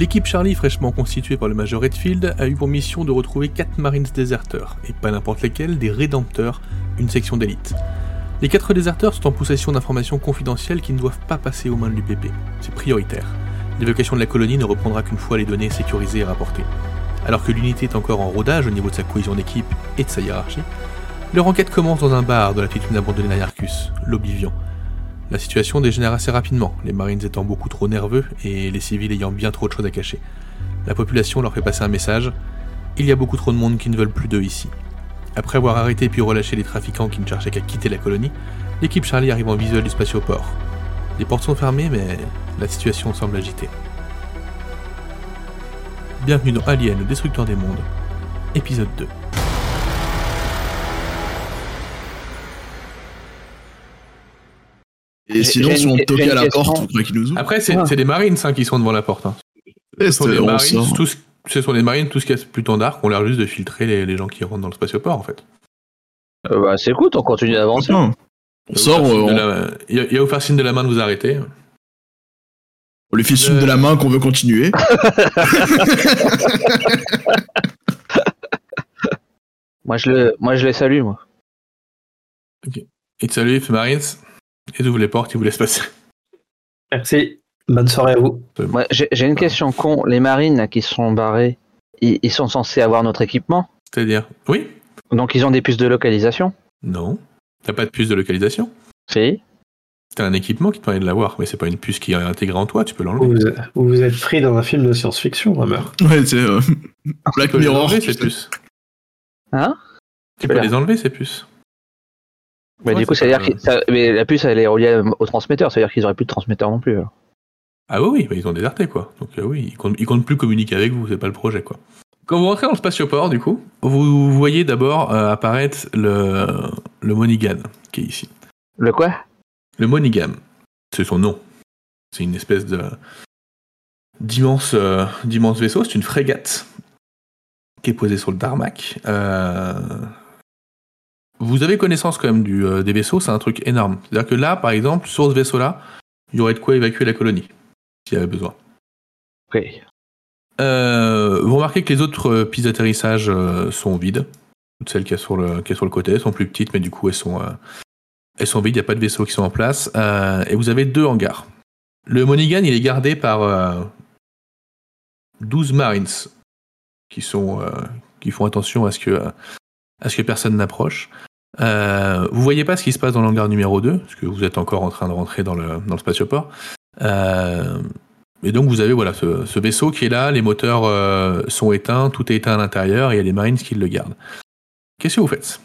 L'équipe Charlie, fraîchement constituée par le Major Redfield, a eu pour mission de retrouver 4 Marines déserteurs, et pas n'importe lesquels, des Rédempteurs, une section d'élite. Les 4 déserteurs sont en possession d'informations confidentielles qui ne doivent pas passer aux mains de l'UPP. C'est prioritaire. L'évocation de la colonie ne reprendra qu'une fois les données sécurisées et rapportées. Alors que l'unité est encore en rodage au niveau de sa cohésion d'équipe et de sa hiérarchie, leur enquête commence dans un bar de la petite abandonnée d'Ariarcus, l'Oblivion. La situation dégénère assez rapidement, les marines étant beaucoup trop nerveux et les civils ayant bien trop de choses à cacher. La population leur fait passer un message il y a beaucoup trop de monde qui ne veulent plus d'eux ici. Après avoir arrêté puis relâché les trafiquants qui ne cherchaient qu'à quitter la colonie, l'équipe Charlie arrive en visuel du spatioport. Les portes sont fermées, mais la situation semble agitée. Bienvenue dans Alien, le destructeur des mondes, épisode 2. Et sinon, si on toquait à la porte, vous croyez qu'ils nous ouvrent Après, c'est Ah. c'est des marines hein, qui sont devant la porte. hein. Ce sont des on marines, sort. tous- ce sont des marines, tout ce qui est plutôt dark, ont l'air juste de filtrer les, les gens qui rentrent dans le spatioport en fait. Euh, bah, c'est écoute, on continue d'avancer. On sort, Il y a euh, au faire signe de on, la- il faire signe de la main de vous arrêter. on lui fait signe de la main qu'on veut continuer. Moi, je le, moi, je les salue, moi. Il te salue, il fait Marines, il ouvre les portes, il vous laisse passer. Merci. Bonne soirée à vous. J'ai une question con. Les marines là, qui sont barrés, ils, ils sont censés avoir notre équipement? C'est-à-dire Oui Donc, ils ont des puces de localisation? Non. T'as pas de puce de localisation? Si. T'as un équipement qui te permet de l'avoir, mais c'est pas une puce qui est intégrée en toi, tu peux l'enlever. vous vous êtes pris dans un film de science-fiction, Hammer. Ouais, c'est euh, Black Tu peux les Mirror. enlever, tu ces sais. puces. Hein? Tu peux peux les enlever, ces puces. Ouais, du coup, ça veut dire que ça- mais la puce, elle est reliée au transmetteur. Ça veut dire qu'ils auraient plus de transmetteur non plus. alors. Ah oui, oui, bah, ils ont déserté, quoi. Donc euh, oui, ils comptent, ils comptent plus communiquer avec vous, c'est pas le projet, quoi. Quand vous rentrez dans le spatioport, du coup, vous voyez d'abord euh, apparaître le, le Monigan, qui est ici. Le quoi? Le Monigam, c'est son nom. C'est une espèce de d'immense euh, d'immense vaisseau. C'est une frégate qui est posée sur le tarmac. Euh, Vous avez connaissance quand même du, euh, des vaisseaux, c'est un truc énorme. C'est-à-dire que là, par exemple, sur ce vaisseau-là, il y aurait de quoi évacuer la colonie, s'il y avait besoin. Ok. Euh, vous remarquez que les autres euh, pistes d'atterrissage sont vides. Toutes celles qu'il y, a sur le, sur le côté elles sont plus petites, mais du coup, elles sont, elles sont vides. Il n'y a pas de vaisseaux qui sont en place. Et vous avez deux hangars. Le Monigan, il est gardé par euh, 12 Marines qui, sont, qui font attention à ce que, à ce que personne n'approche. Euh, vous voyez pas ce qui se passe dans l'hangar numéro 2, parce que vous êtes encore en train de rentrer dans le, dans le spatioport. Euh, et donc vous avez voilà ce, ce vaisseau qui est là, les moteurs euh, sont éteints, tout est éteint à l'intérieur et il y a les Marines qui le gardent. Qu'est-ce que vous faites?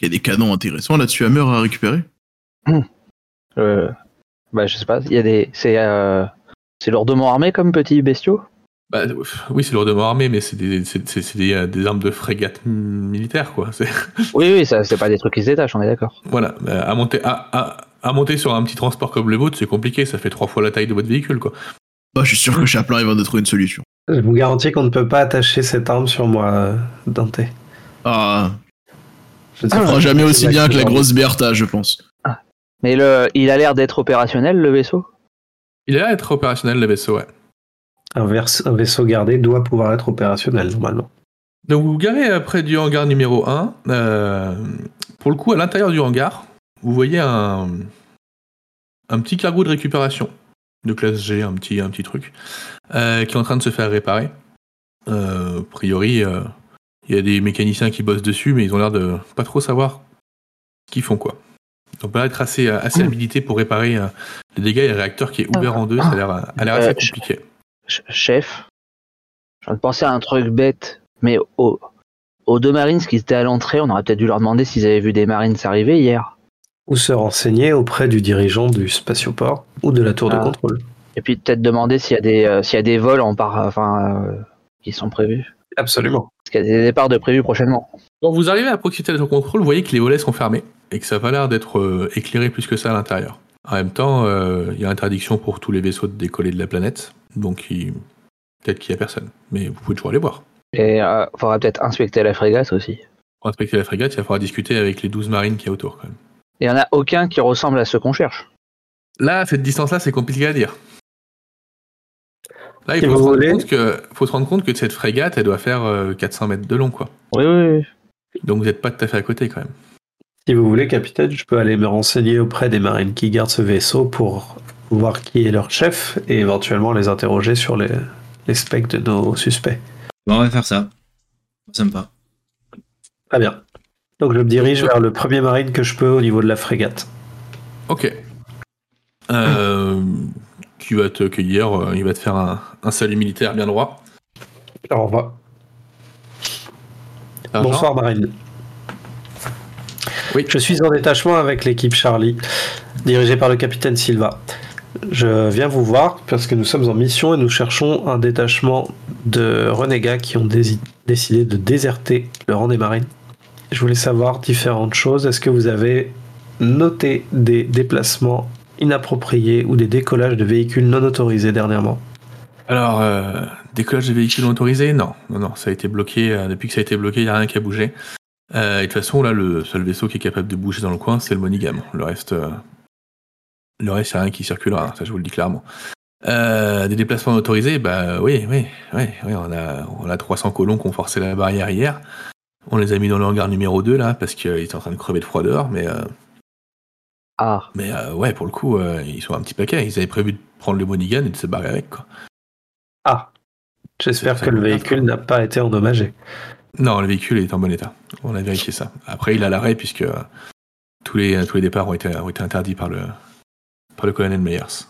Il y a des canons intéressants là-dessus, Hammer à récupérer. Euh, bah, je sais pas. Il y a des. C'est euh, c'est lourdement armé comme petits bestiaux. Bah, Oui, c'est lourdement armé, mais c'est des, des, euh, des armes de frégate militaire, quoi. Oui, oui, ça, c'est pas des trucs qui se détachent, on est d'accord. Voilà, bah, à monter, à, à- à monter sur un petit transport comme le vôtre, c'est compliqué, ça fait trois fois la taille de votre véhicule, quoi. Bah, je suis sûr que Chaplin il va nous trouver une solution. Je vous garantis qu'on ne peut pas attacher cette arme sur moi, euh, Dante. Ah, Je ne fera si jamais aussi bien que la grosse Bertha, je pense. Mais le, il a l'air d'être opérationnel, le vaisseau? Il est là à être opérationnel, le vaisseau, ouais. Un, vers- un vaisseau gardé doit pouvoir être opérationnel, normalement. Donc vous vous garez près du hangar numéro 1. euh, pour le coup, à l'intérieur du hangar, vous voyez un, un petit cargo de récupération de classe G, un petit, un petit truc, euh, qui est en train de se faire réparer. Euh, a priori, euh, il y a des mécaniciens qui bossent dessus, mais ils ont l'air de pas trop savoir ce qu'ils font, quoi. Pas l'air d'être assez, assez habilités pour réparer euh, les dégâts et le réacteur qui est ouvert en deux. Ça a l'air, a l'air Euh, assez je- compliqué. Ch- Chef, je viens de penser à un truc bête, mais aux, aux deux Marines qui étaient à l'entrée, on aurait peut-être dû leur demander s'ils avaient vu des Marines arriver hier. Ou se renseigner auprès du dirigeant du spatioport ou de la tour de Ah. contrôle. Et puis peut-être demander s'il y a des euh, s'il y a des vols en par, enfin, euh, qui sont prévus. Absolument. Parce qu'il y a des départs de prévus prochainement. Quand vous arrivez à proximité de la tour de contrôle, vous voyez que les volets sont fermés et que ça n'a pas l'air d'être euh, éclairé plus que ça à l'intérieur. En même temps, euh, il y a interdiction pour tous les vaisseaux de décoller de la planète, donc il- peut-être qu'il n'y a personne. Mais vous pouvez toujours aller voir. Et il faudra peut-être inspecter la frégate aussi. Pour inspecter la frégate, il va falloir discuter avec les 12 marines qu'il y a autour quand même. Il n'y en a aucun qui ressemble à ceux qu'on cherche. Là, à cette distance-là, c'est compliqué à dire. Là, il Si faut se, rendre compte que, faut se rendre compte que cette frégate, elle doit faire euh, 400 mètres de long, quoi. Oui, oui, oui. Donc vous n'êtes pas tout à fait à côté, quand même. Si vous voulez, capitaine, je peux aller me renseigner auprès des marines qui gardent ce vaisseau pour voir qui est leur chef et éventuellement les interroger sur les, les specs de nos suspects. Bon, on va faire ça. Ça me va. Très bien. Donc je me dirige vers le premier marine que je peux au niveau de la frégate. Ok. Euh, qui va te cueillir, euh, il va te faire un, un salut militaire bien droit. Alors on va. Sergent Bonsoir Marine. Oui. Je suis en détachement avec l'équipe Charlie, dirigée par le capitaine Silva. Je viens vous voir parce que nous sommes en mission et nous cherchons un détachement de renégats qui ont décidé de déserter le rang des marines. Je voulais savoir différentes choses. Est-ce que vous avez noté des déplacements inappropriés ou des décollages de véhicules non autorisés dernièrement? Alors, euh, décollage de véhicules non autorisés Non, non, ça a été bloqué. euh, depuis que ça a été bloqué, il n'y a rien qui a bougé. Euh, et de toute façon, là, le seul vaisseau qui est capable de bouger dans le coin, c'est le Monigam. Le reste, le reste, a rien qui circulera, hein, ça je vous le dis clairement. Euh, des déplacements autorisés, bah oui, oui, oui, oui on, a, on a 300 colons qui ont forcé la barrière hier. On les a mis dans le hangar numéro 2, là, parce qu'ils étaient en train de crever de froideur, mais, euh, Ah, mais euh, ouais, pour le coup, euh, ils sont un petit paquet. Ils avaient prévu de prendre le Monigan et de se barrer avec, quoi. Ah J'espère C'est que le véhicule n'a pas été endommagé. Non, le véhicule est en bon état. On a vérifié ça. Après, il à l'arrêt puisque tous les, tous les départs ont été, ont été interdits par le, par le colonel Meyers.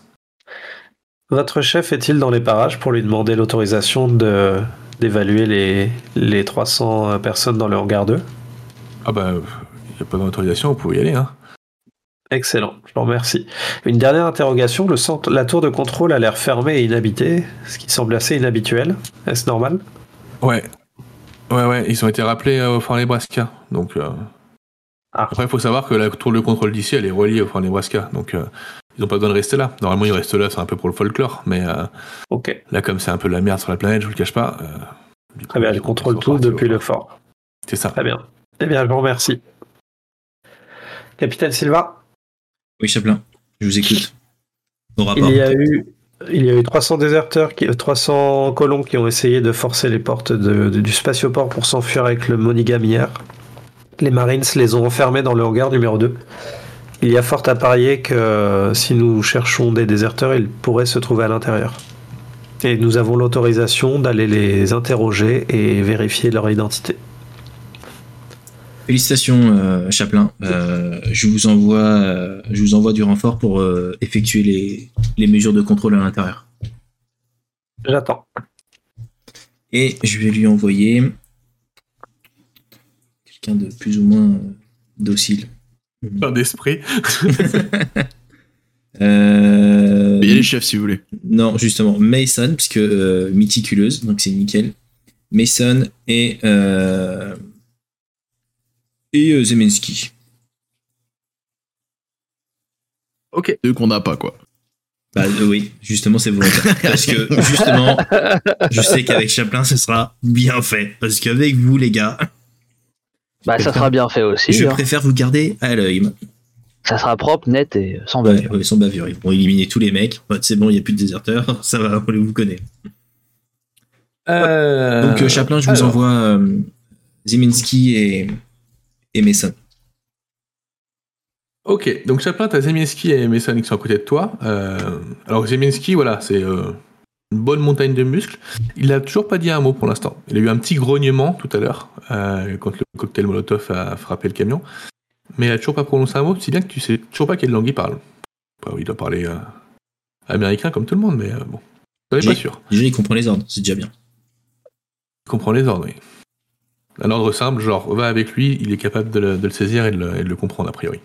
Votre chef est-il dans les parages pour lui demander l'autorisation de d'évaluer les, les 300 personnes dans le hangar 2 Ah bah, il n'y a pas d'autorisation, vous pouvez y aller. Hein. Excellent, je vous remercie. Une dernière interrogation, le centre, la tour de contrôle a l'air fermée et inhabitée, ce qui semble assez inhabituel. Est-ce normal? Ouais. Ouais, ouais, ils ont été rappelés euh, au Fort Nebraska. Donc, euh, Ah. Après, il faut savoir que la tour de contrôle d'ici, elle est reliée au Fort Nebraska. Donc, euh, ils n'ont pas besoin de rester là. Normalement, ils restent là, c'est un peu pour le folklore. Mais euh, là, comme c'est un peu la merde sur la planète, je vous le cache pas. euh, coup, très bien, ils elle sont- contrôle ils sont tout depuis le fort. C'est ça. Très bien. Eh bien, je vous remercie. Capitaine Silva, Oui, Chaplin, je vous écoute. Au rapport. il y a eu il y a eu 300 déserteurs, qui, 300 colons qui ont essayé de forcer les portes de- de- du spatioport pour s'enfuir avec le Monigam hier. Les Marines les ont enfermés dans le hangar numéro 2. Il y a fort à parier que si nous cherchons des déserteurs, ils pourraient se trouver à l'intérieur. Et nous avons l'autorisation d'aller les interroger et vérifier leur identité. Félicitations, euh, Chaplin. Euh, je, vous envoie, euh, je vous envoie du renfort pour euh, effectuer les, les mesures de contrôle à l'intérieur. J'attends. Et je vais lui envoyer quelqu'un de plus ou moins docile. Pas d'esprit. Euh, Il y a les chefs si vous voulez. Non, justement, Mason, puisque euh, méticuleuse, donc c'est nickel. Mason et, euh, et euh, Zemensky. ok. Deux qu'on n'a pas, quoi. Bah euh, oui, justement, c'est volontaire. Parce que justement, je sais qu'avec Chaplin, ce sera bien fait. Parce qu'avec vous, les gars, bah ça sera bien fait aussi. je hein. préfère vous garder à l'œil. Ça sera propre, net et sans bavure. ouais, sans bavure. Ils vont éliminer tous les mecs. Ouais, c'est bon, il n'y a plus de déserteurs. Ça va, on vous connaît. Euh, Donc, euh, Chaplin, je vous alors, envoie euh, Zeminski et, et Mason. Ok, donc Chaplin, t'as Zeminski et Mason qui sont à côté de toi. Euh, alors Zeminski, voilà, c'est euh, une bonne montagne de muscles. Il n'a toujours pas dit un mot pour l'instant. Il a eu un petit grognement tout à l'heure euh, quand le cocktail Molotov a frappé le camion. Mais il a toujours pas prononcé un mot, si bien que tu sais toujours pas quelle langue il parle. Bah, il doit parler euh, américain comme tout le monde, mais euh, bon. Pas sûr. Déjà, il comprend les ordres, c'est déjà bien. Il comprend les ordres, oui. Un ordre simple, genre va avec lui, il est capable de le, de le saisir et de le, et de le comprendre a priori.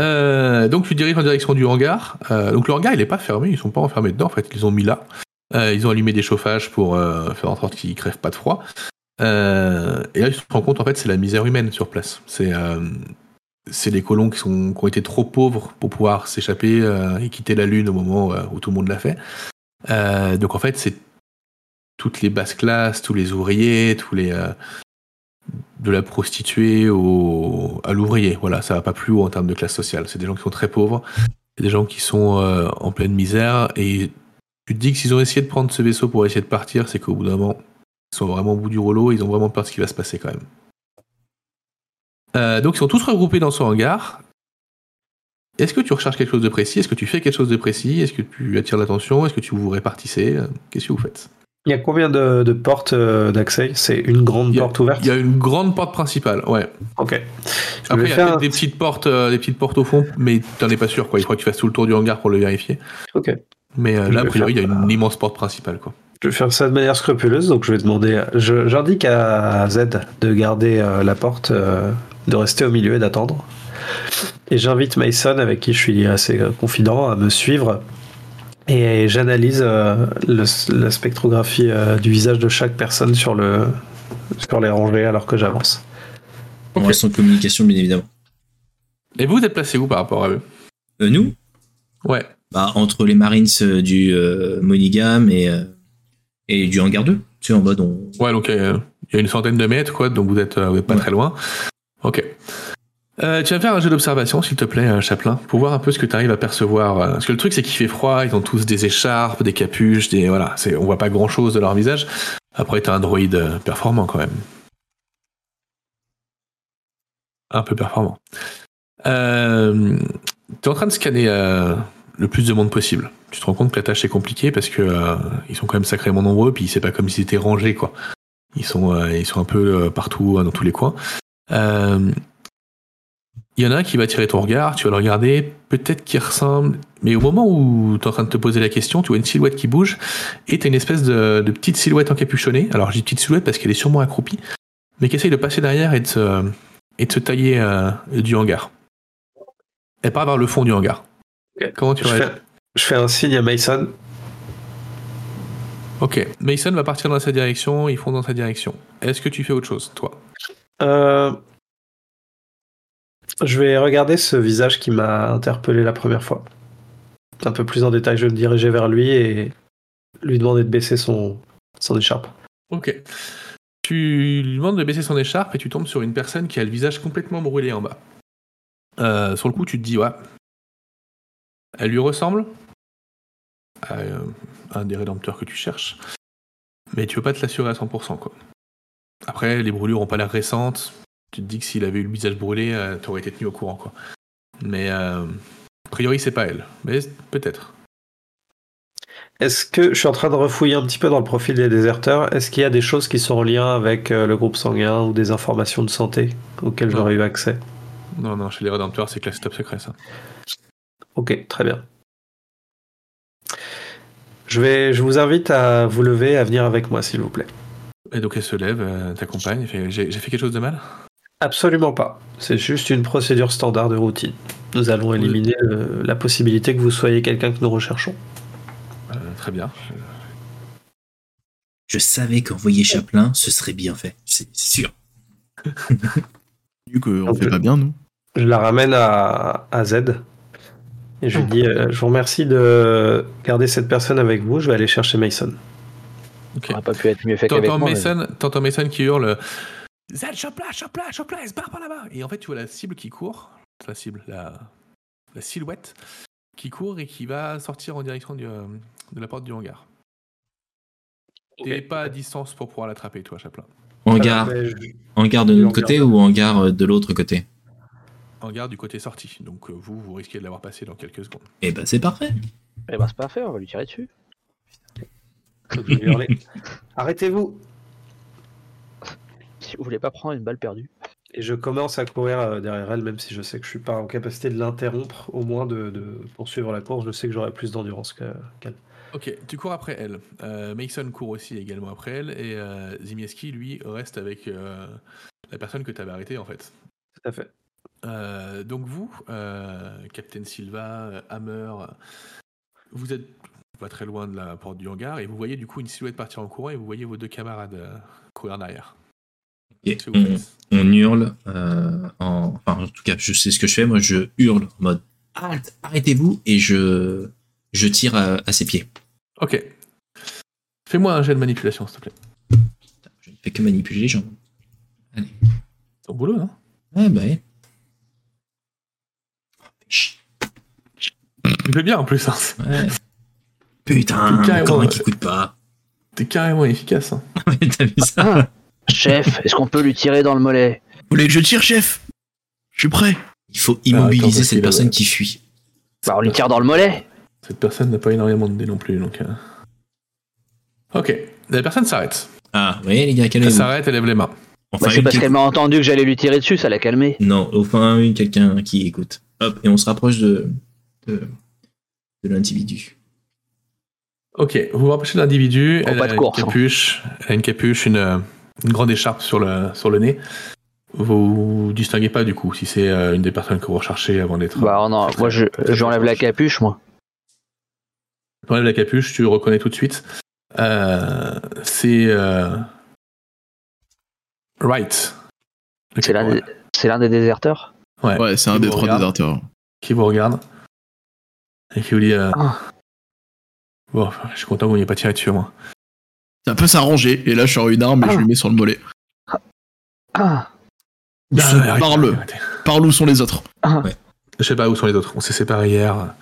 Euh, donc tu diriges en direction du hangar. Euh, donc le hangar il est pas fermé, ils sont pas enfermés dedans en fait, ils ont mis là. Euh, ils ont allumé des chauffages pour faire en sorte qu'ils crèvent pas de froid. Et là tu te rends compte en fait c'est la misère humaine sur place. C'est c'est des colons qui, sont, qui ont été trop pauvres pour pouvoir s'échapper et quitter la lune au moment où tout le monde l'a fait. Donc en fait c'est toutes les basses classes, tous les ouvriers, tous les de la prostituée à l'ouvrier. Voilà, ça va pas plus haut en termes de classe sociale. C'est des gens qui sont très pauvres, des gens qui sont euh, en pleine misère et Tu te dis que s'ils ont essayé de prendre ce vaisseau pour essayer de partir, c'est qu'au bout d'un moment, ils sont vraiment au bout du rouleau, ils ont vraiment peur de ce qui va se passer quand même. Euh, donc ils sont tous regroupés dans son hangar. Est-ce que tu recherches quelque chose de précis? Est-ce que tu fais quelque chose de précis? Est-ce que tu attires l'attention? Est-ce que tu vous répartissez? Qu'est-ce que vous faites? Il y a combien de, de portes euh, d'accès? C'est une grande a- porte ouverte? Il y a une grande porte principale, ouais. Ok. Je Après, il y a faire peut-être un- des petites portes, euh, des petites portes au fond, mais t'en es pas sûr, quoi. Il faudra que tu fasses tout le tour du hangar pour le vérifier. Ok. Mais euh, là, a priori, il y a une immense porte principale, quoi. Je vais faire ça de manière scrupuleuse, donc je vais demander. J'indique à Z de garder la porte, de rester au milieu et d'attendre. Et j'invite Mason, avec qui je suis assez confident, à me suivre. Et j'analyse euh, la spectrographie euh, du visage de chaque personne sur, le, sur les rangées alors que j'avance. On reste en communication, bien évidemment. Et vous, vous êtes placé où par rapport à eux? Euh, nous, Ouais. bah, entre les Marines du euh, Monigam et, euh, et du hangar 2. Tu sais, en mode, on... Ouais, donc euh, il y a une centaine de mètres, quoi, donc vous êtes, euh, vous êtes pas Ouais. très loin. Ok. Euh, tu vas faire un jeu d'observation, s'il te plaît, euh, Chaplin, pour voir un peu ce que tu arrives à percevoir. euh, Parce que le truc, c'est qu'il fait froid, ils ont tous des écharpes, des capuches, des voilà, on voit pas grand chose de leur visage. Après, t'as un droïde euh, performant quand même. Un peu performant. T'es en train de scanner le plus de monde possible. Tu te rends compte que la tâche est compliquée parce que ils sont quand même sacrément nombreux, puis c'est pas comme s'ils étaient rangés, quoi. Ils sont, ils sont un peu partout, euh, dans tous les coins. Euh, Il y en a un qui va attirer ton regard, tu vas le regarder, peut-être qu'il ressemble, mais au moment où tu es en train de te poser la question, tu vois une silhouette qui bouge, et tu as une espèce de, de petite silhouette encapuchonnée. Alors je dis petite silhouette parce qu'elle est sûrement accroupie, mais qui essaye de passer derrière et de se, et de se tailler euh, du hangar. Elle part vers le fond du hangar. Comment tu Je fais, je fais un signe à Mason. Ok, Mason va partir dans sa direction, ils font dans sa direction. Est-ce que tu fais autre chose, toi? Euh, je vais regarder ce visage qui m'a interpellé la première fois. Un peu plus en détail, je vais me diriger vers lui et lui demander de baisser son, son écharpe. Ok. Tu lui demandes de baisser son écharpe et tu tombes sur une personne qui a le visage complètement brûlé en bas. Euh, sur le coup, tu te dis, ouais. Elle lui ressemble à euh, un des rédempteurs que tu cherches. Mais tu veux pas te l'assurer à 100%, quoi. Après, les brûlures ont pas l'air récentes. Tu te dis que s'il avait eu le visage brûlé, euh, t'aurais été tenu au courant, quoi. Mais euh, a priori, c'est pas elle. Mais peut-être. Est-ce que je suis en train de refouiller un petit peu dans le profil des déserteurs Est-ce qu'il y a des choses qui sont en lien avec euh, le groupe sanguin ou des informations de santé auxquelles j'aurais eu accès? Non, non, chez les rédempteurs, c'est classé top secret, ça. Ok, très bien. Je, vais, je vous invite à vous lever, à venir avec moi, s'il vous plaît. Et donc elle se lève, t'accompagne, j'ai fait quelque chose de mal? Absolument pas. C'est juste une procédure standard de routine. Nous allons éliminer euh, la possibilité que vous soyez quelqu'un que nous recherchons. Euh, Très bien. Je savais qu'envoyer Chaplin, ce serait bien fait. C'est sûr. Du coup, on fait pas bien, nous. Je la ramène à, à Z. Et je lui dis, euh, je vous remercie de garder cette personne avec vous. Je vais aller chercher Mason. Ok. Ça aurait pas pu être mieux fait qu'avec moi. mais- Mason, t'entends Mason qui hurle Z, Chopla, Chopla, Chopla, elle se barre par là-bas Et en fait, tu vois la cible qui court, la cible, la, la silhouette qui court et qui va sortir en direction du, euh, de la porte du hangar. T'es pas à distance pour pouvoir l'attraper, toi, Chaplin. Hangar, je- hangar de notre côté ou hangar euh, de l'autre côté? Hangar du côté sorti. Donc euh, vous, vous risquez de l'avoir passé dans quelques secondes. Eh ben c'est parfait. Eh ben, c'est pas fait, on va lui tirer dessus. Arrêtez-vous Vous voulez pas prendre une balle perdue. Et je commence à courir euh, derrière elle, même si je sais que je suis pas en capacité de l'interrompre, au moins de, de poursuivre la course. Je sais que j'aurai plus d'endurance que- qu'elle. Ok, tu cours après elle. Euh, Mason court aussi également après elle. Et euh, Zimieski, lui, reste avec euh, la personne que tu avais arrêtée, en fait. Tout à fait. Euh, donc vous, euh, Captain Silva, Hammer, vous êtes pas très loin de la porte du hangar et vous voyez du coup une silhouette partir en courant et vous voyez vos deux camarades euh, courir en arrière. Et on, hurle. euh, en, enfin, en tout cas, je sais ce que je fais. Moi, je hurle en mode Halte, arrêtez-vous et je, je tire à, à ses pieds. Ok. Fais-moi un jet de manipulation, s'il te plaît. Putain, Je ne fais que manipuler les gens. Ton boulot, non Ouais, bah ouais. Tu fais bien en plus. hein. ouais. Putain, encore un qui coûte pas. T'es carrément efficace. hein. T'as vu ça? Ah, chef, est-ce qu'on peut lui tirer dans le mollet? Vous voulez que je tire, chef? Je suis prêt. Il faut immobiliser parce cette personne a- qui fuit. Bah, on lui tire dans le mollet. Cette personne n'a pas énormément de dés non plus, donc. euh. Ok, la personne s'arrête. Ah, vous voyez les gars, Elle calmez-vous. s'arrête, elle lève les mains. Enfin, Bah, c'est une parce qu'elle m'a entendu que j'allais lui tirer dessus, ça l'a calmé. Non, enfin, oui, quelqu'un qui écoute. Hop, et on se rapproche de, de, de l'individu. Ok, vous vous rapprochez de l'individu. Oh, Elle pas a de une course, hein. capuche, elle a une capuche, une, euh, une grande écharpe sur le, sur le nez. Vous distinguez pas du coup si c'est euh, une des personnes que vous recherchez avant d'être. Bah, non, moi, je, j'enlève la capuche, moi. Tu enlèves la capuche, tu le reconnais tout de suite. Euh, c'est euh, Wright. C'est l'un des, déserteurs? Ouais, Ouais, c'est un des trois regarde. déserteurs. qui vous regarde et qui vous dit euh, Ah. Bon, je suis content que vous n'ayez pas tiré dessus, moi. Ça peut s'arranger. Et là, je sors une arme et je Ah. lui mets sur le mollet. Ah, Où arrêtez, Parle. arrêtez. Parle où sont les autres. Je sais pas où sont les autres. On s'est séparés hier.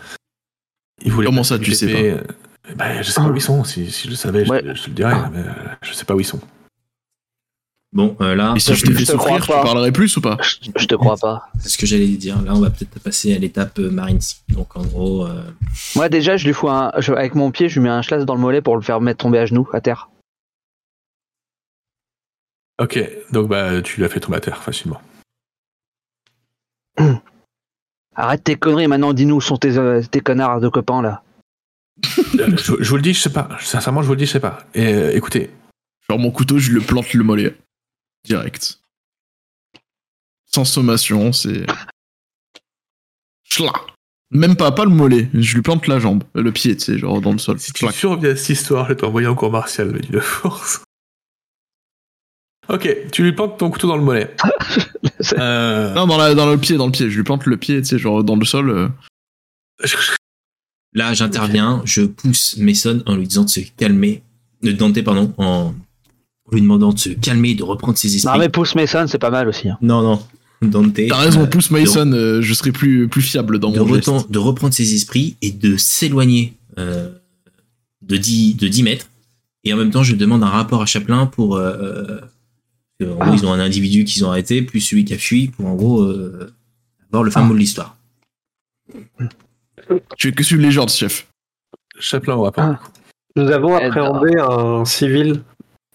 Ils voulaient Comment pas ça, tu sais les paie. Bah, je sais pas où ils sont. Si, si je le savais, je- Ouais. je, te le dirais. Mais euh, je sais pas où ils sont. Bon, euh, là, Et si je te je fais te crois souffrir, tu pas. parlerais plus ou pas je, je te crois pas. c'est ce que j'allais dire. Là, on va peut-être passer à l'étape euh, Marines. Donc, en gros, euh, Moi, déjà, je lui fous un. je- avec mon pied, je lui mets un schlass dans le mollet pour le faire mettre tomber à genoux, à terre. Ok, donc bah, tu l'as fait tomber à terre facilement. Arrête tes conneries, maintenant, dis-nous où sont tes, euh, tes connards de copains, là. Euh, je, je vous le dis, je sais pas. Sincèrement, je vous le dis, je sais pas. Et, euh, écoutez, Genre mon couteau, je lui plante le mollet. Direct. Sans sommation, c'est. Chla Même pas, pas le mollet. Je lui plante la jambe, le pied, tu sais, genre dans le sol. si tu Clac. surviens à cette histoire, je vais t'envoyer en cours martial, de force. Ok, tu lui plantes ton couteau dans le mollet. Euh, Non, dans, la, dans le pied, dans le pied. Je lui plante le pied, tu sais, genre dans le sol. euh. là, j'interviens, je pousse Mason en lui disant de se calmer. De Dante, pardon, en lui demandant de se calmer et de reprendre ses esprits. Non, mais pousse Mason, c'est pas mal aussi. hein. Non, non. Dante. T'as raison, euh, pousse Mason, euh, je serai plus, plus fiable dans de, mon geste. de reprendre ses esprits et de s'éloigner euh, de, 10, de 10 mètres. Et en même temps, je demande un rapport à Chaplin pour. Que, en gros, Ah. ils ont un individu qu'ils ont arrêté, plus celui qui a fui, pour en gros euh, avoir le fin Ah. mot de l'histoire. Tu fais que suivre les ordres, chef? Chaplin au rapport. Ah. Nous avons appréhendé un civil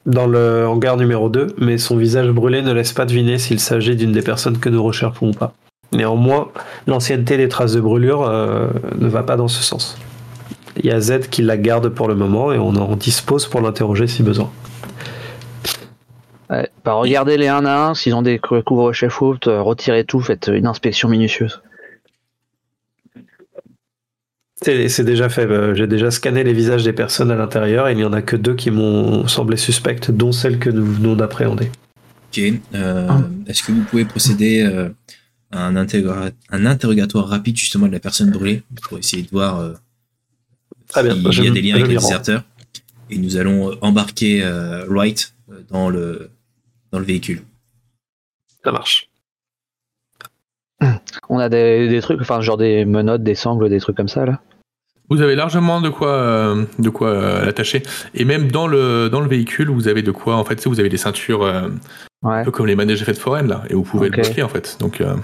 dans le hangar numéro 2, mais son visage brûlé ne laisse pas deviner s'il s'agit d'une des personnes que nous recherchons ou pas. Néanmoins, l'ancienneté des traces de brûlure euh, ne va pas dans ce sens. Il y a Z qui la garde pour le moment et on en dispose pour l'interroger si besoin. Ouais. Bah, regardez les un à un, s'ils ont des cou- couvre-chefs out, euh, retirez tout, faites une inspection minutieuse. C'est déjà fait. euh, J'ai déjà scanné les visages des personnes à l'intérieur et il n'y en a que deux qui m'ont semblé suspectes, dont celle que nous venons d'appréhender. Ok. euh, Ah. Est-ce que vous pouvez procéder euh, à un, interrogatoire rapide justement de la personne brûlée pour essayer de voir euh, Très bien, s'il y a des liens avec les déserteurs? Et nous allons embarquer euh, Wright dans le, dans le véhicule. Ça marche. On a des, des trucs, enfin, genre des menottes, des sangles, des trucs comme ça, là. Vous avez largement de quoi, euh, de quoi euh, l'attacher. Et même dans le, dans le véhicule, vous avez de quoi, en fait, vous avez des ceintures euh, Ouais, un peu comme les manèges fêtes foraines, là. Et vous pouvez Ok. le bloquer, en fait. Donc, euh,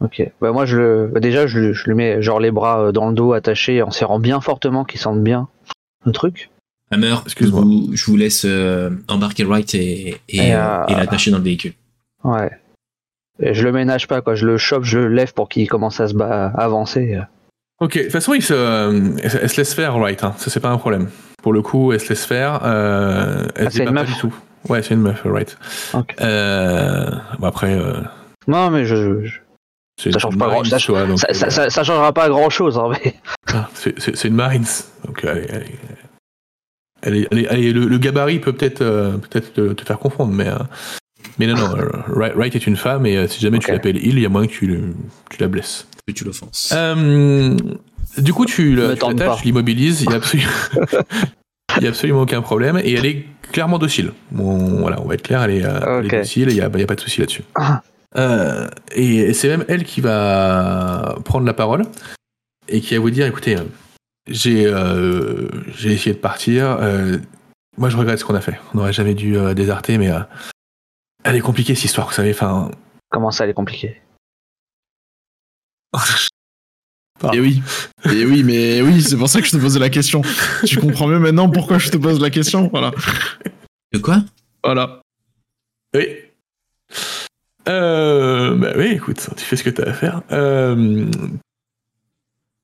ok. Bah, moi, je le, bah, déjà, je, le- je lui mets genre les bras dans le dos attachés en serrant bien fortement qu'ils sentent bien le truc. Hammer, Excuse-moi. vous- je vous laisse euh, embarquer Wright et, et, Et, euh, euh, et l'attacher dans le véhicule. Ouais. Et je le ménage pas, quoi. Je le chope, je le lève pour qu'il commence à se à avancer. Ok, de toute façon, il se, euh, elle, se laisse faire, right. Hein. Ça, c'est pas un problème. Pour le coup, elle se laisse faire. Euh, elle Ah, c'est une pas meuf du tout. Ouais, c'est une meuf, right. Ok. Euh, bon, après, euh, Non, mais je, je- Ça change pas grand- ça- vois, donc, ça, euh, ça, ça, ça changera pas grand chose, hein, mais. ah, c'est- une Marines. Donc, est- elle elle est- le, le gabarit peut peut-être euh, peut-être te, te faire confondre, mais, euh, mais non, non. euh, Wright Wright est une femme et euh, si jamais tu l'appelles il, il y a moyen que tu, le- tu la blesses. Que tu l'offenses. Euh, du coup, tu l'attaches, tu l'immobilises, il y a absolument, a aucun problème et elle est clairement docile. Bon, voilà, on va être clair, elle est, euh, elle est docile, il y a, il y a pas de souci là-dessus. Ah. Euh, et et c'est même elle qui va prendre la parole et qui va vous dire, écoutez, euh, j'ai euh, j'ai essayé de partir. euh, moi, je regrette ce qu'on a fait. On n'aurait jamais dû euh, déserter, mais euh, elle est compliquée cette histoire, vous savez. Enfin, Comment ça, elle est compliquée? Et oui. Et oui, mais oui, c'est pour ça que je te posais la question. Tu comprends mieux maintenant pourquoi je te pose la question. Voilà. De quoi? Voilà. oui. Euh, bah oui, écoute, tu fais ce que tu as à faire. Euh,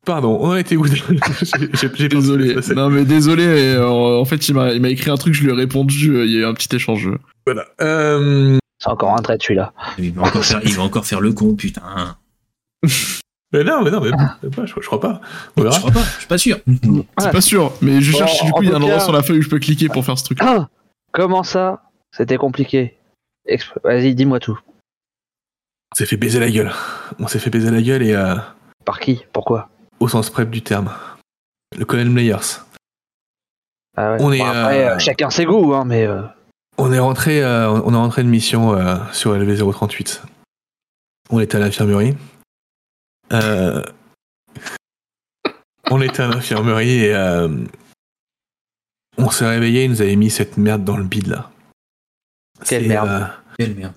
pardon, on a été où J'ai- Désolé. Non, mais désolé. euh, en fait, il m'a il m'a écrit un truc, je lui ai répondu. euh, Il y a eu un petit échange. Voilà. Euh, C'est encore un trait celui-là. il va, encore faire, il va encore faire le con, putain. mais non, mais non, mais pas, je, je crois pas. On verra. Je crois pas, je suis pas sûr. C'est pas sûr, mais je Bon, cherche du coup il y a un endroit cas- sur la feuille où je peux cliquer pour faire ce truc. Ah Comment ça? C'était compliqué. Exp- Vas-y, dis-moi tout. On s'est fait baiser la gueule. On s'est fait baiser la gueule et euh, Par qui? Pourquoi? Au sens prep du terme. Le colonel Meyers. Ah ouais. On est, Bon, après, euh, euh, chacun ses goûts, hein, mais euh, On est rentré, euh, on est rentré de mission euh, sur LV038. On était à l'infirmerie. Euh, on était à l'infirmerie et euh, on s'est réveillé, ils nous avaient mis cette merde dans le bide là. Quelle C'est, merde. euh, Quelle merde.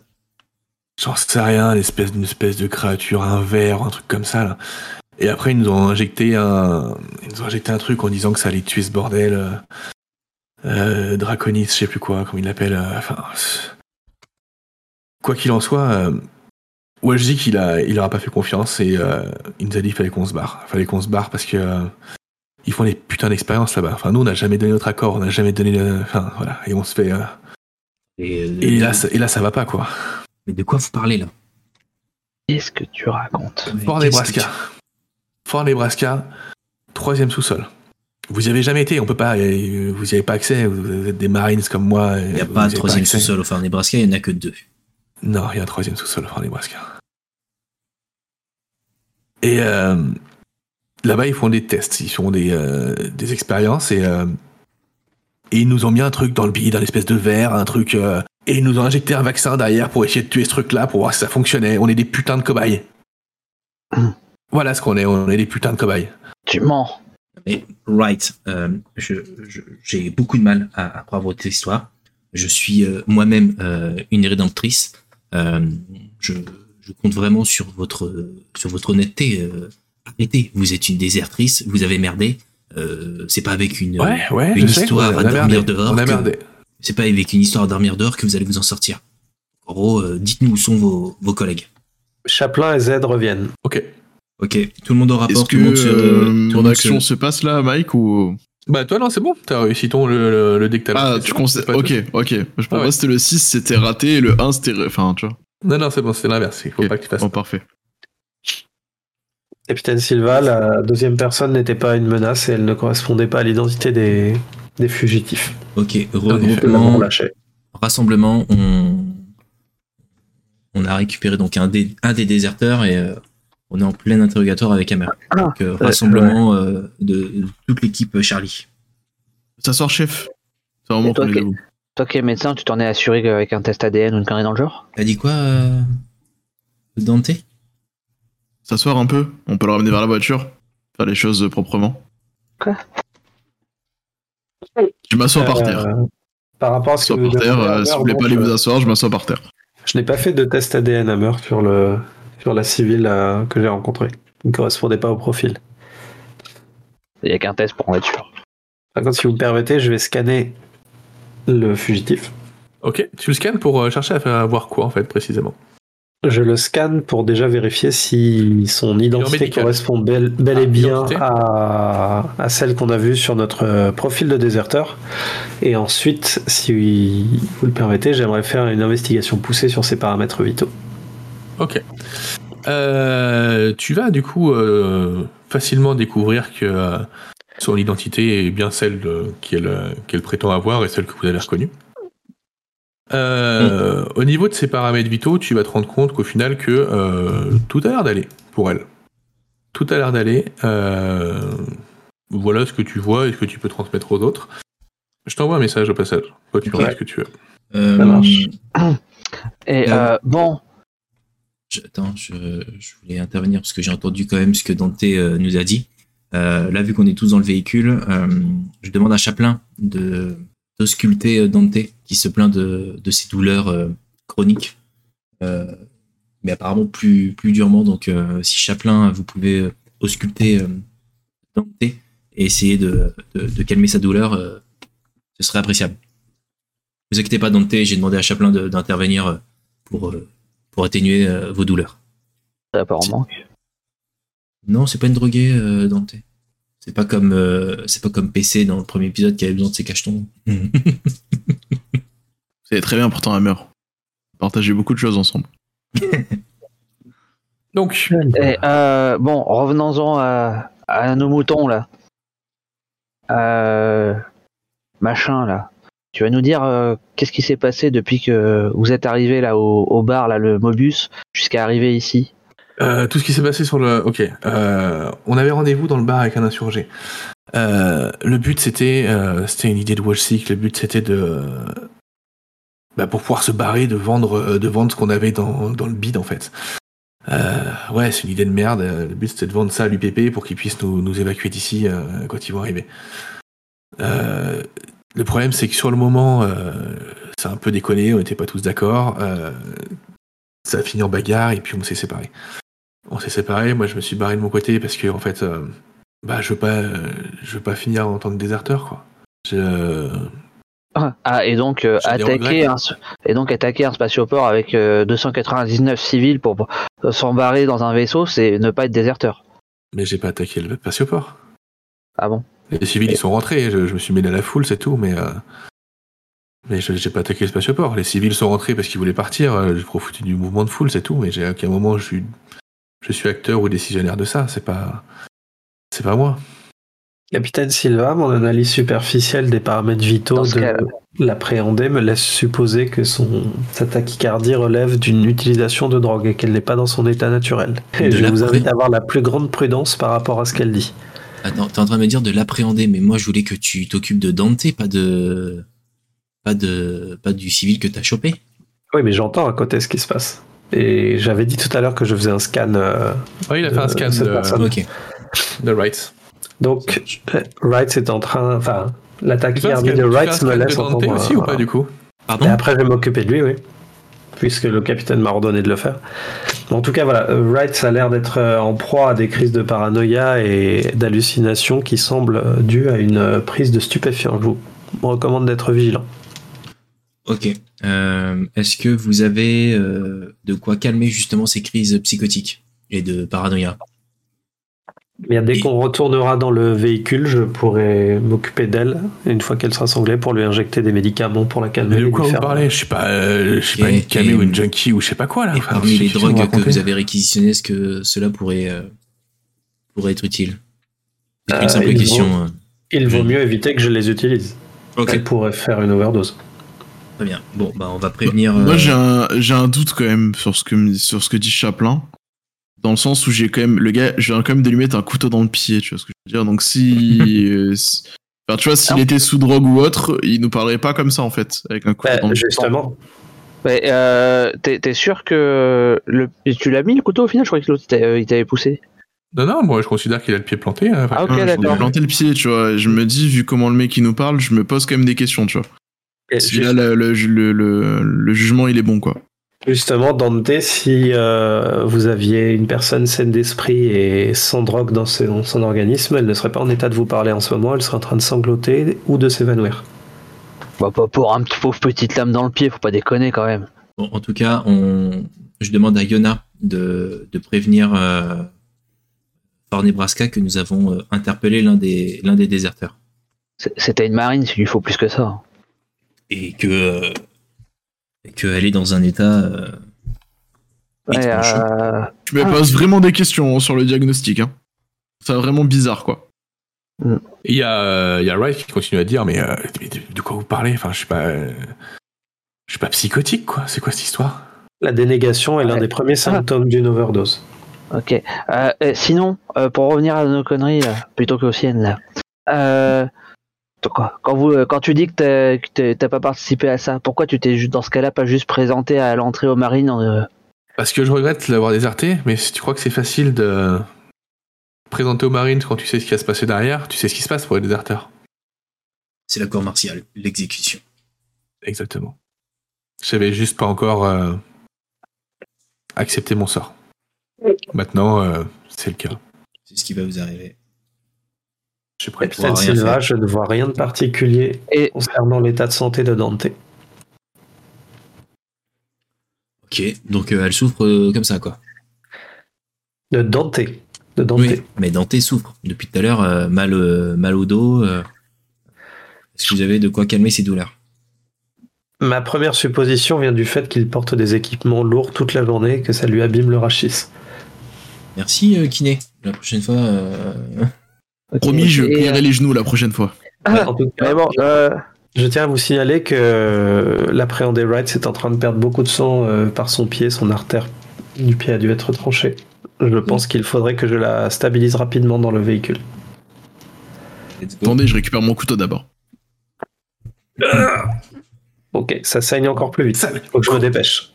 J'en sais rien, l'espèce d'une espèce de créature, un verre, un truc comme ça là. Et après ils nous ont injecté un, ils nous ont injecté un truc en disant que ça allait tuer ce bordel. euh, euh, Draconis, je sais plus quoi, comment il l'appelle. euh, enfin, quoi qu'il en soit, euh, Wajdik il a, il aura pas fait confiance et euh, il nous a dit qu'il fallait qu'on se barre. Il fallait qu'on se barre parce que euh, ils font des putains d'expériences là-bas. Enfin nous on n'a jamais donné notre accord, on n'a jamais donné, le- enfin voilà, et on se fait. euh, Et, et là, ça- et là ça va pas quoi. mais de quoi vous parlez là? Qu'est-ce que tu racontes? Nebraska. que Fort Nebraska, troisième sous-sol. Vous y avez jamais été, on peut pas, euh, vous y avez pas accès, vous êtes des Marines comme moi. Il n'y a pas de troisième sous-sol au Fort Nebraska, il n'y en a que deux. Non, il y a un troisième sous-sol au Fort Nebraska. Et euh, là-bas, ils font des tests, ils font des, euh, des expériences et, euh, et ils nous ont mis un truc dans le bide, un espèce de verre, un truc. euh, et ils nous ont injecté un vaccin derrière pour essayer de tuer ce truc-là, pour voir si ça fonctionnait. On est des putains de cobayes. Voilà ce qu'on est, on est des putains de cobayes. Tu mens. Mais, right, euh, j'ai beaucoup de mal à, à croire votre histoire. Je suis euh, moi-même euh, une rédemptrice. Euh, je, je compte vraiment sur votre, sur votre honnêteté. Euh, arrêtez, vous êtes une désertrice, vous avez merdé. Euh, c'est pas avec une, Ouais, ouais, une histoire à dormir merdé, dehors c'est pas avec une histoire à dormir dehors que vous allez vous en sortir. En gros, euh, dites-nous où sont vos, vos collègues. Chaplin et Z reviennent. Ok. Ok, tout le monde au Est-ce rapport, que tout le monde se, euh, mon action se- se passe là, Mike, ou? Bah, toi, non, c'est bon, t'as réussi ton le, le, le deck que Ah, tu c'est bon, considères. c'est pas Ok, ok. Je Ah ouais. moi, c'était le 6, c'était raté, et le 1, c'était. Enfin, tu vois. Non, non, c'est bon, c'est l'inverse. Il faut pas que tu fasses. Bon, parfait. Capitaine Silva, la deuxième personne n'était pas une menace et elle ne correspondait pas à l'identité des, des fugitifs. Ok, regroupement, rassemblement, on, on a récupéré donc un des, un des déserteurs et euh, on est en plein interrogatoire avec Hammer. Ah, Donc, euh, rassemblement euh, de, de toute l'équipe Charlie. Ça sort, chef. Moment Et toi, debout. Toi qui es médecin, tu t'en es assuré avec un test ADN ou une connerie dans le genre? T'as dit quoi, euh, Dante? S'asseoir un peu, on peut le ramener vers la voiture, faire les choses proprement. Quoi? Je m'assois par Euh, terre. Par rapport à ce que vous par terre, demandez à euh, si vous Hammer, voulez pas aller vous euh, asseoir, je m'assois par terre. Je n'ai pas fait de test ADN Hammer sur, le, sur la civile euh, que j'ai rencontrée. Il ne correspondait pas au profil. Il n'y a qu'un test pour en être sûr. Par contre, si vous me permettez, je vais scanner le fugitif. Ok, tu le scannes pour euh, chercher à faire voir quoi en fait précisément? Je le scanne pour déjà vérifier si son identité correspond bel, bel Ah, et bien à celle qu'on a vue sur notre euh, profil de déserteur. Et ensuite, si vous le permettez, j'aimerais faire une investigation poussée sur ses paramètres vitaux. Ok. Euh, tu vas du coup euh, facilement découvrir que euh, son identité est bien celle qu'elle prétend avoir et celle que vous avez reconnue. Euh, Au niveau de ses paramètres vitaux, tu vas te rendre compte qu'au final que euh, tout a l'air d'aller pour elle. Tout a l'air d'aller. Euh, voilà ce que tu vois et ce que tu peux transmettre aux autres. Je t'envoie un message au passage. Toi, tu fais ce que tu veux. Euh, Ça marche. Et bon, attends, je, voulais intervenir parce que j'ai entendu quand même ce que Dante euh, nous a dit. Euh, là, vu qu'on est tous dans le véhicule, euh, je demande à Chaplin d'ausculter Dante, qui se plaint de, ses douleurs chroniques, mais apparemment plus, plus durement. Donc, si Chaplin, vous pouvez ausculter Dante et essayer de, de, calmer sa douleur, ce serait appréciable. Ne vous inquiétez pas, Dante, j'ai demandé à Chaplin d'intervenir pour, pour atténuer euh, vos douleurs. Ça pas en manque. Non, c'est pas une droguée, euh, Dante. C'est pas comme euh, c'est pas comme PC dans le premier épisode qui avait besoin de ses cachetons. C'est très bien pourtant Hammer. Partager beaucoup de choses ensemble. Donc, Et, euh, bon, revenons-en à, à nos moutons là. Euh, machin là. Tu vas nous dire euh, qu'est-ce qui s'est passé depuis que vous êtes arrivé là au, bar là, le Mobus, jusqu'à arriver ici? euh, tout ce qui s'est passé sur le. Ok. euh, on avait rendez-vous dans le bar avec un insurgé. Euh, le but, c'était, c'était une idée de Wallseek. Le but, c'était de, bah, pour pouvoir se barrer, de vendre, de vendre ce qu'on avait dans, le bid en fait. Ouais, c'est une idée de merde. Le but, c'était de vendre ça à l'UPP pour qu'ils puissent nous, nous évacuer d'ici quand ils vont arriver. Euh, le problème, c'est que sur le moment, euh, ça a un peu déconné. On n'était pas tous d'accord. Euh, ça a fini en bagarre et puis on s'est séparés. On s'est séparés. Moi, je me suis barré de mon côté parce que en fait, euh, bah, je veux pas, euh, je veux pas finir en tant que déserteur, quoi. Je, Ah, et donc euh, attaquer un, et donc attaquer un spatioport avec euh, 299 civils pour euh, s'embarrer dans un vaisseau, c'est ne pas être déserteur. mais j'ai pas attaqué le spatioport. Ah bon? Les civils, ils sont rentrés. Je, je me suis mêlé à la foule, c'est tout. Mais, euh, mais je j'ai pas attaqué le spatioport. Les civils sont rentrés parce qu'ils voulaient partir. euh, J'ai profité du mouvement de foule, c'est tout. Mais j'ai à aucun moment je suis, je suis acteur ou décisionnaire de ça. C'est pas, c'est pas moi. Capitaine Silva, mon analyse superficielle des paramètres vitaux de l'appréhender me laisse supposer que son, sa tachycardie relève d'une utilisation de drogue et qu'elle n'est pas dans son état naturel. Et je vous invite à avoir la plus grande prudence par rapport à ce qu'elle dit. Attends, t'es en train de me dire de l'appréhender, mais moi je voulais que tu t'occupes de Dante, pas de pas de pas du civil que t'as chopé. Oui, mais j'entends à côté ce qui se passe. Et j'avais dit tout à l'heure que je faisais un scan. euh, Ouais, il a fait un scan cette de, personne. Ok. de Wright. Donc, euh, Wright est en train. Enfin, la Tu fais un tachycardie scan- de Wright me laisse Dante entendre. aussi ou pas du coup? Pardon? Et après, je vais m'occuper de lui, oui. Puisque le capitaine m'a ordonné de le faire. En tout cas, voilà, euh, Wright a l'air d'être euh, en proie à des crises de paranoïa et d'hallucination qui semblent dues à une euh, prise de stupéfiants. Je vous recommande d'être vigilant. Ok. Est-ce que vous avez de quoi calmer justement ces crises psychotiques et de paranoïa? Bien, dès qu'on retournera dans le véhicule, je pourrai m'occuper d'elle une fois qu'elle sera sanglée pour lui injecter des médicaments pour la calmer. Mais de quoi vous parlez Je suis pas, euh, je suis pas une camé ou une junkie ou je sais pas quoi là. Et Enfin, parmi les drogues que vous avez réquisitionnées, est-ce que cela pourrait euh, pourrait être utile? C'est Euh, une simple il question. euh. Il vaut mieux éviter que je les utilise. Elle pourrait faire une overdose. très bien. Bon, bah on va prévenir. Moi euh, j'ai un, j'ai un doute quand même sur ce que, sur ce que dit Chaplin. Dans le sens où j'ai quand même. Le gars, j'ai quand même de lui mettre un couteau dans le pied, tu vois ce que je veux dire. Donc si. euh, si- enfin, tu vois, s'il était sous drogue ou autre, il nous parlerait pas comme ça en fait, avec un couteau Bah, dans le pied. justement, Ouais, euh, T'es t'es sûr que le... tu l'as mis le couteau au final Je croyais que l'autre il t'a- il t'avait poussé. Non, non, moi je considère qu'il a le pied planté. hein. Ah, ok, Ouais, d'accord. voulais planter le pied, tu vois. Je me dis, vu comment le mec il nous parle, je me pose quand même des questions, tu vois. et Si là, le, le, le, le- le jugement il est bon, quoi. Justement, Dante, si euh, vous aviez une personne saine d'esprit et sans drogue dans son, son organisme, elle ne serait pas en état de vous parler en ce moment, elle serait en train de sangloter ou de s'évanouir. Bah, pas pour un petit pauvre petite lame dans le pied, faut pas déconner quand même. Bon, en tout cas, on... je demande à Yona de, de prévenir euh, Fort Nebraska que nous avons euh, interpellé l'un des, l'un des déserteurs. C'est- C'était une marine, il lui faut plus que ça. Et que euh, et qu'elle est dans un état. euh, Ouais, euh, Je me Ah. pose vraiment des questions hein, sur le diagnostic, hein. C'est vraiment bizarre, quoi. Il y a, euh, il y a Wright qui continue à dire, mais, euh, mais de, de quoi vous parlez? Enfin, je suis pas, euh, je suis pas psychotique, quoi. C'est quoi cette histoire? La dénégation est l'un Ouais. des premiers symptômes d'une overdose. Ok. Sinon, euh, pour revenir à nos conneries, là, plutôt qu'aux siennes, là. Quand, vous, euh, quand tu dis que t'as- pas participé à ça, pourquoi tu t'es dans ce cas-là pas juste présenté à l'entrée aux marines euh, Parce que je regrette l'avoir déserté, mais si tu crois que c'est facile de présenter aux Marines quand tu sais ce qui va se passer derrière, tu sais ce qui se passe pour les déserteurs. C'est l'accord martial, l'exécution. Exactement. J'avais juste pas encore euh, accepté mon sort. Maintenant, euh, c'est le cas. C'est ce qui va vous arriver. Je. Capitaine Silva, faire. je ne vois rien de particulier Et concernant l'état de santé de Dante. Ok, donc euh, elle souffre euh, comme ça, quoi. De Dante. De Dante. Oui, mais Dante souffre. Depuis tout à l'heure, euh, mal, euh, mal au dos. euh. Est-ce que vous avez de quoi calmer ses douleurs? Ma première supposition vient du fait qu'il porte des équipements lourds toute la journée et que ça lui abîme le rachis. Merci, euh, Kiné. La prochaine fois. Euh. Promis, je plierai les genoux la prochaine fois. euh, En tout cas, mais bon, euh, Je tiens à vous signaler que euh, l'appréhendé Wright est en train de perdre beaucoup de sang euh, par son pied. Son artère du pied a dû être tranchée. Je pense qu'il faudrait que je la stabilise rapidement dans le véhicule. Attendez, je récupère mon couteau d'abord. Ok, ça saigne encore plus vite. Il faut que je me dépêche.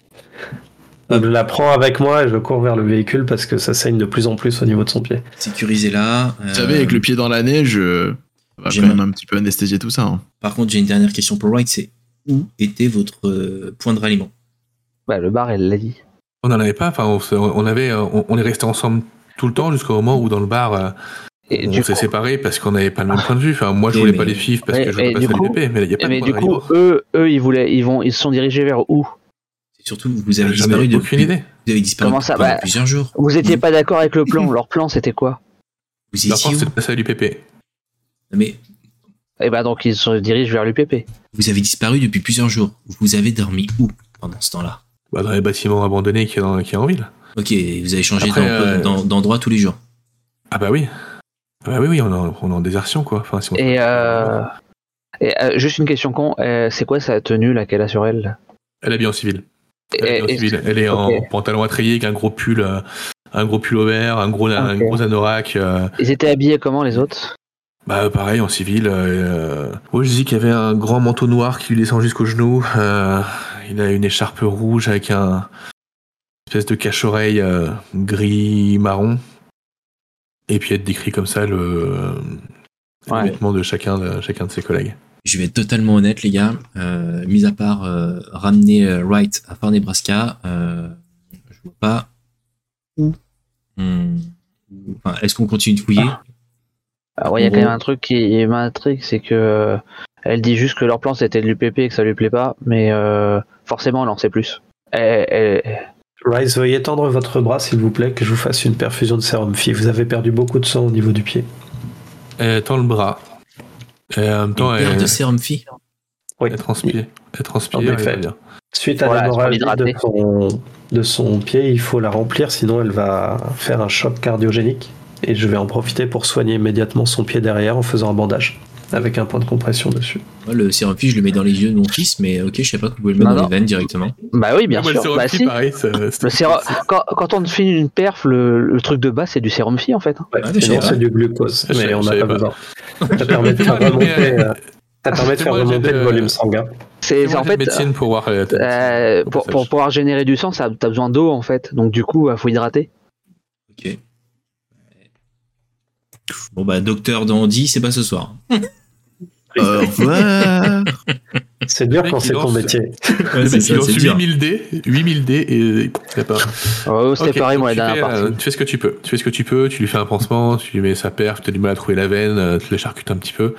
Je la prends avec moi et je cours vers le véhicule parce que ça saigne de plus en plus au niveau de son pied. Sécurisez-la. Vous savez, avec le pied dans la neige, euh, ça va J'ai quand même un petit peu anesthésier tout ça. hein. Par contre, j'ai une dernière question pour Wright c'est où était votre euh, point de ralliement? Bah, le bar, elle l'a dit. On n'en avait pas. Enfin, on, on avait, euh, on, on est resté ensemble tout le temps jusqu'au moment où dans le bar, euh, Et on s'est coup, séparés parce qu'on n'avait pas le même point de vue. Enfin, moi, je voulais mais- pas les FIF parce Mais- que je voulais pas du faire coup- du PP, mais il n'y a pas mais de du coup, eux, eux, ils voulaient, ils vont, ils se sont dirigés vers où? Surtout vous avez disparu depuis. aucune idée. Vous avez disparu Comment ça Bah, plusieurs jours. Vous étiez pas d'accord avec le plan Leur plan, c'était quoi? Vous Leur étiez c'est de passer à l'UPP. Mais Et bah donc ils se dirigent vers l'UPP. vous avez disparu depuis plusieurs jours. Vous avez dormi où pendant ce temps-là? Bah, dans les bâtiments abandonnés qui est, dans, qui est en ville. Ok, vous avez changé euh, d'en- d'endroit tous les jours. Ah bah oui. Ah bah oui, oui, on est en, on est en désertion, quoi. Enfin, si on- Et, euh, et euh, juste une question con, euh, c'est quoi sa tenue là qu'elle a sur elle? Elle est bien en civil. Elle est, en et- civil. Elle est en ok. pantalon attrayé avec un gros pull, euh, un gros pull vert, un gros, un gros anorak. euh, Ils étaient habillés comment les autres? Bah pareil en civil. Euh, ouais, je dis qu'il y avait un grand manteau noir qui lui descend jusqu'aux genoux. euh, il a une écharpe rouge avec un espèce de cache-oreille euh, gris marron. Et puis être décrit comme ça le, euh, les Ouais. vêtements de chacun de chacun de ses collègues. Je vais être totalement honnête, les gars. Euh, mis à part euh, ramener euh, Wright à Far Nebraska, euh, je vois pas où. Enfin, est-ce qu'on continue de fouiller? Ah ouais, il y a quand même un truc qui m'intrigue, c'est que euh, elle dit juste que leur plan c'était de l'UPP et que ça lui plaît pas, mais euh, forcément elle en sait plus. Elle- elle- Rice, veuillez tendre votre bras s'il vous plaît, que je vous fasse une perfusion de sérum fille. Vous avez perdu beaucoup de sang au niveau du pied. Elle tend le bras. Et en même temps, Une elle, de sérum fille Oui. elle transpire. Elle transpire. En elle effet. va bien. Suite à Voilà, l'hémorragie elle se de fait son, de son pied, il faut la remplir, sinon elle va faire un choc cardiogénique. Et je vais en profiter pour soigner immédiatement son pied derrière en faisant un bandage, avec un point de compression dessus. Le sérum fille, je le mets dans les yeux de mon fils, mais ok, je sais pas que vous pouvez le mettre Non, dans non. les veines directement. Bah oui, bien Ouais, moi, le sûr. Bah Phi, si. pareil, ça- c'est- Le sérum- quand, quand on finit une perf, le, le truc de base c'est du sérum phi en fait. hein. Ouais, Ah, c'est du glucose, mais on n'a pas pas. besoin. Ça permet de faire remonter, euh, euh, ça permet de faire moi, remonter le volume sanguin. C'est en fait médecine pour voir. euh, euh, pour, pour pouvoir générer du sang, ça t'as besoin d'eau en fait. Donc du coup, il faut hydrater. Ok. Bon bah, docteur Dandy, c'est pas ce soir. Au revoir. C'est dur quand c'est ton métier. Lance c'est dur. 8000 dés, 8000 dés et a pas. Oh, C'était Ok, pareil moi la tu dernière fais, euh, partie. tu fais ce que tu peux. Tu fais ce que tu peux. Tu lui fais un pansement, tu lui mets sa perf, tu as du mal à trouver la veine, euh, tu l'écharcutes un petit peu.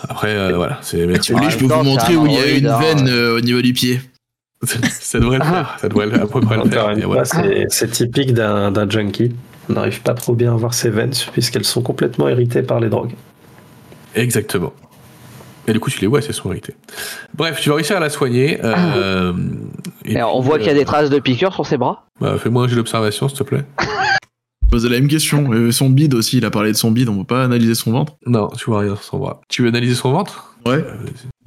Après, euh, voilà, c'est je peux Ah, vous montrer c'est un où il y a une hein. veine euh, au niveau du pied. ça devrait le faire. Ça devrait à peu près le faire. voilà. c'est- c'est typique d'un junkie. On n'arrive pas trop bien à voir ses veines puisqu'elles sont complètement irritées par les drogues. Exactement. Et du coup, tu les vois, c'est son vérité. Bref, tu vas réussir à la soigner. euh, et Et on puis, voit qu'il y a euh, des traces de piqûres sur ses bras. bah, Fais-moi un jeu d'observation, s'il te plaît. Posez la même question. Son bide aussi, il a parlé de son bide, on peut pas analyser son ventre? Non, tu vois rien sur son bras. Tu veux analyser son ventre? Ouais. Euh,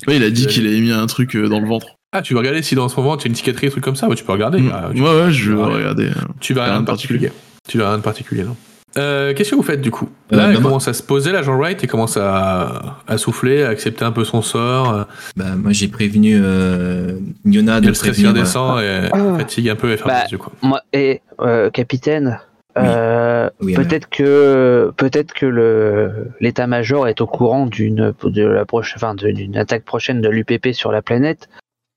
Ouais, il a dit qu'il avait mis un truc euh, dans le ventre. Ah, tu veux regarder si dans son ventre il y a une cicatrice, un truc comme ça Ouais, Tu peux regarder. Mm. Ah, tu, Ouais, ouais, je vais regarder. tu vas Rien de particulier. Tu vas rien de particulier, non. Euh, Qu'est-ce que vous faites du coup Euh, Là, bah, moi- commence à se poser, l'agent Wright, et commence à, à souffler, à accepter un peu son sort. Bah, moi, j'ai prévenu euh, Yona de le stress prévenir. redescend et Ah. fatigue un peu et ferme Bah, les yeux. Quoi. Moi et euh, capitaine, Euh, Oui, peut-être que peut-être que le l'état-major est au courant d'une de la prochaine enfin de- d'une attaque prochaine de l'UPP sur la planète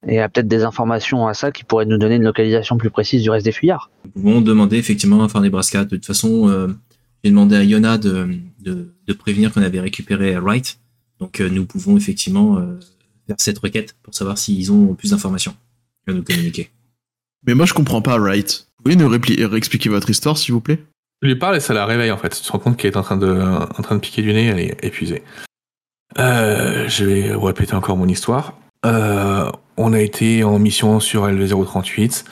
et a peut-être des informations à ça qui pourraient nous donner une localisation plus précise du reste des fuyards. Nous pouvons demander effectivement à faire Nebraska. De toute façon, euh, j'ai demandé à Yona de, de, de prévenir qu'on avait récupéré Wright. Donc euh, nous pouvons effectivement euh, faire cette requête pour savoir s'ils ont plus d'informations à nous communiquer. Mais moi, je comprends pas, right Vous pouvez nous réexpliquer votre histoire, s'il vous plaît? Tu lui parles et ça la réveille en fait. Tu te rends compte qu'elle est en train de, en train de piquer du nez, elle est épuisée. Euh, je vais répéter encore mon histoire. Euh, on a été en mission sur LV038.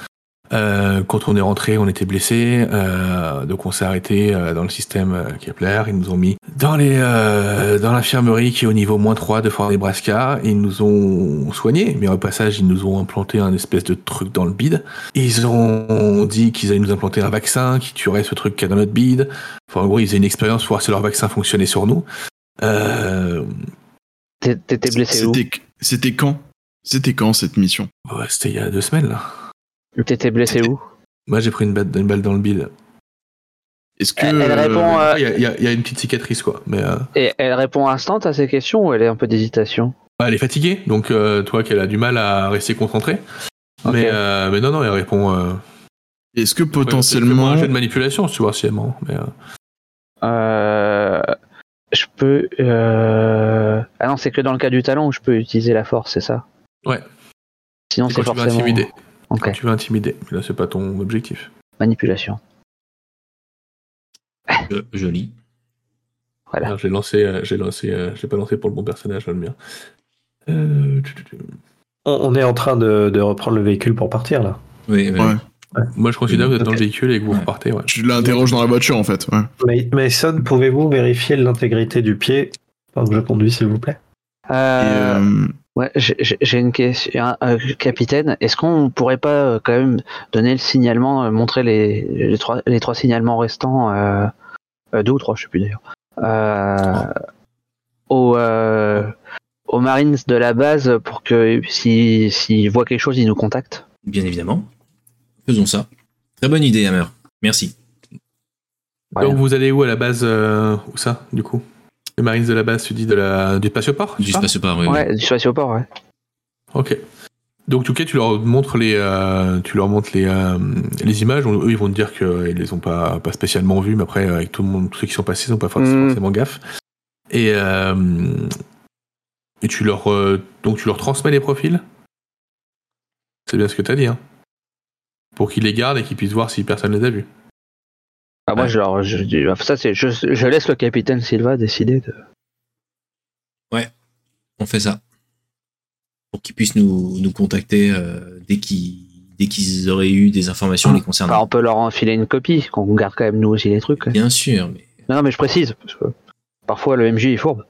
Euh, quand on est rentré, on était blessé, euh, donc on s'est arrêté euh, dans le système Kepler. Ils nous ont mis dans les euh, dans l'infirmerie qui est au niveau moins 3 de Fort Nebraska. Ils nous ont soignés, mais au passage, ils nous ont implanté un espèce de truc dans le bide. Ils ont dit qu'ils allaient nous implanter un vaccin qui tuerait ce truc qu'il y a dans notre bide. Enfin, en gros, ils faisaient une expérience pour voir si leur vaccin fonctionnait sur nous. Euh, T'é- T'étais blessé où? c'était quand? C'était quand cette mission? Ouais, C'était il y a deux semaines là. T'étais blessé où? Moi, j'ai pris une balle, une balle dans le bide. Est-ce que Elle- elle répond, euh, Il y, a- il y a- il y a une petite cicatrice quoi, mais euh, Et elle répond instant à ces questions ou elle est un peu d'hésitation? Elle est fatiguée, donc euh, toi qu'elle a du mal à rester concentrée. Ok. Mais, euh, mais non, non, elle répond. Euh, est-ce que potentiellement un jeu de manipulation, si tu vois si elle ment, Mais, euh, Euh, je peux. euh, Ah non, c'est que dans le cas du talent où je peux utiliser la force, c'est ça? Ouais. Sinon, c'est quand tu veux forcément. intimider. Quand tu veux intimider. Mais là, c'est pas ton objectif. manipulation. Je, je lis. Voilà. Alors, j'ai lancé, euh, j'ai lancé, euh, je l'ai pas lancé pour le bon personnage, le mien. Euh, tu- tu- tu- On, on est en train de, de reprendre le véhicule pour partir là. Oui, oui. Ouais. Moi, je considère que vous êtes dans le véhicule et que vous Ouais. repartez. Ouais. Je l'interroge dans la voiture, en fait. Ouais. Ma- Mason, pouvez-vous vérifier l'intégrité du pied pendant que je conduis, s'il vous plaît? Et, Euh, euh, Ouais, j'ai- une question, euh, capitaine. Est-ce qu'on pourrait pas euh, quand même donner le signalement, euh, montrer les, les trois les trois signalements restants, euh, euh, deux ou trois, je sais plus d'ailleurs, euh, aux euh, aux Marines de la base pour que si s'ils voient quelque chose, ils nous contactent? Bien évidemment. Faisons ça. Très bonne idée, Hammer. Merci. Donc, vous allez où à la base euh, Où ça, du coup? Les Marines de la base, tu dis de la, du spatioport Du spatioport, oui. Ouais, du spatioport, ouais. Ok. Donc, en tout cas, tu leur montres les, euh, tu leur montres les, euh, les images. Eux, ils vont te dire qu'ils les ont pas, pas spécialement vues, mais après, avec tout le monde, tous ceux qui sont passés, ils n'ont pas forcément Mm. forcément gaffe. Et, euh, et tu leur, euh, donc, tu leur transmets les profils. C'est bien ce que tu as dit, hein. Pour qu'ils les gardent et qu'ils puissent voir si personne les a vus. Moi, Ouais. je, ça, c'est, je, je laisse le capitaine Silva décider de. On fait ça. Pour qu'ils puissent nous, nous contacter euh, dès qu'ils dès qu'ils auraient eu des informations les concernant. on peut leur enfiler une copie, qu'on garde quand même nous aussi les trucs. Bien sûr, mais Non, non, mais je précise, parce que parfois le MJ est fourbe.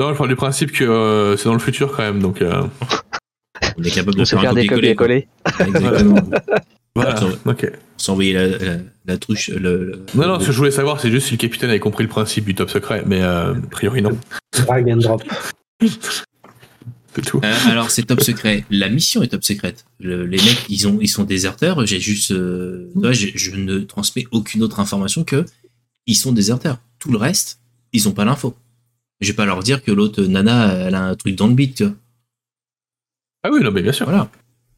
Non, je parle du principe que euh, c'est dans le futur quand même, donc euh, on est capable de faire faire des copier-coller. Exactement. voilà. Attends. Ok. S'envoyer la, la, la truche. Le, le- Non, non, ce que je voulais savoir, c'est juste si le capitaine avait compris le principe du top secret, mais euh, a priori non. Drag and drop. C'est tout. Euh, alors c'est top secret. La mission est top secrète. Le- les mecs, ils ont, ils sont déserteurs. J'ai juste, euh, je, ne transmets aucune autre information que ils sont déserteurs. Tout le reste, ils ont pas l'info. Je vais pas leur dire que l'autre nana, elle a un truc dans le tu vois. Ah oui, non, mais bien sûr. Voilà.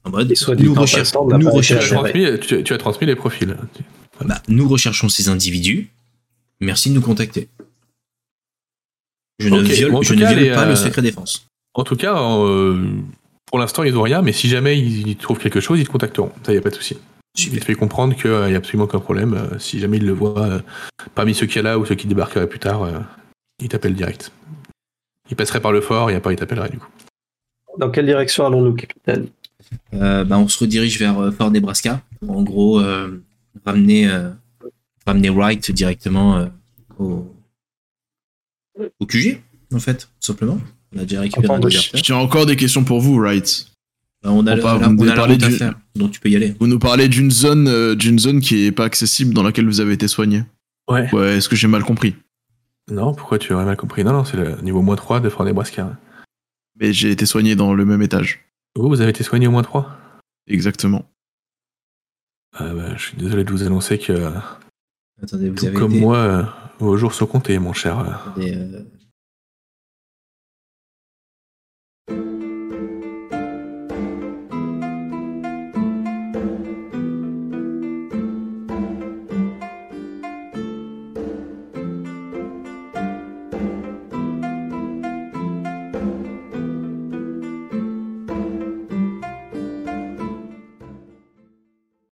En mode, nous, nous recherchons, transmis, tu, tu as transmis les profils. bah, nous recherchons ces individus. Merci de nous contacter. Je ne viole, bon, en je tout ne cas, viole les, pas euh, le secret défense. En tout cas, euh, pour l'instant, ils ont rien, mais si jamais ils trouvent quelque chose, ils te contacteront. Ça, y a pas de souci. Il te fait comprendre qu'il n'y a absolument aucun problème. euh, si jamais ils le voient euh, parmi ceux qu'il y a là ou ceux qui débarqueraient plus tard, euh, ils t'appellent direct. Il passerait par le fort et après, il t'appellerait du coup. Dans quelle direction allons-nous, capitaine? Euh, bah, on se redirige vers euh, Fort Nebraska pour en gros euh, ramener, euh, ramener Wright directement euh, au, au QG, en fait, tout simplement. On a déjà récupéré un. J'ai encore des questions pour vous, right Bah, on a, on la- parle- la- vous on a devez la parler route à du- faire, donc tu peux y aller. Vous nous parlez d'une zone, euh, d'une zone qui est pas accessible dans laquelle vous avez été soigné. Ouais. Ouais, est-ce que j'ai mal compris? Non, pourquoi tu aurais mal compris? Non, non, c'est le niveau moins 3 de Fort Nebraska. Mais j'ai été soigné dans le même étage. Vous, vous avez été soigné au moins 3 Exactement. Ah bah, je suis désolé de vous annoncer que, Attendez, vous tout avez comme été- moi, euh, vos jours sont comptés, mon cher. euh. attendez, euh,